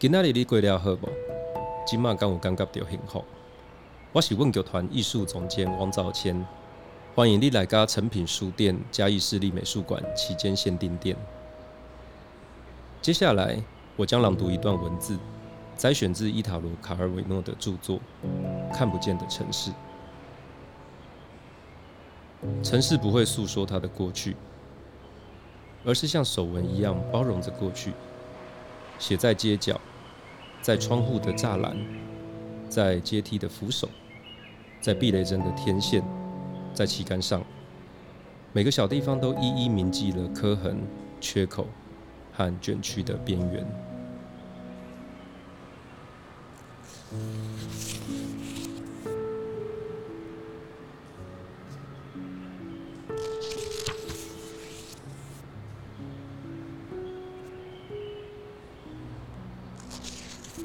今仔日你过了好无？今麦敢有感觉到幸福？我是问剧团艺术总监王兆谦，欢迎你来到诚品书店嘉义市立美术馆期间限定店。接下来，我将朗读一段文字，摘选自伊塔罗·卡尔维诺的著作《看不见的城市》。城市不会诉说它的过去，而是像手纹一样包容着过去，写在街角，在窗户的栅栏。在阶梯的扶手，在避雷针的天线，在旗杆上，每个小地方都一一铭记了磕痕、缺口和卷曲的边缘。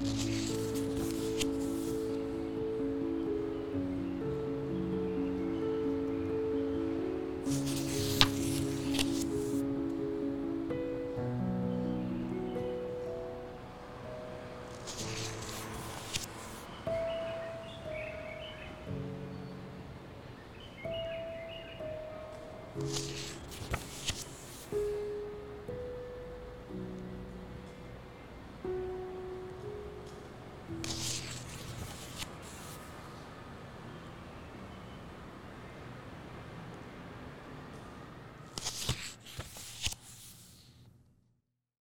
you.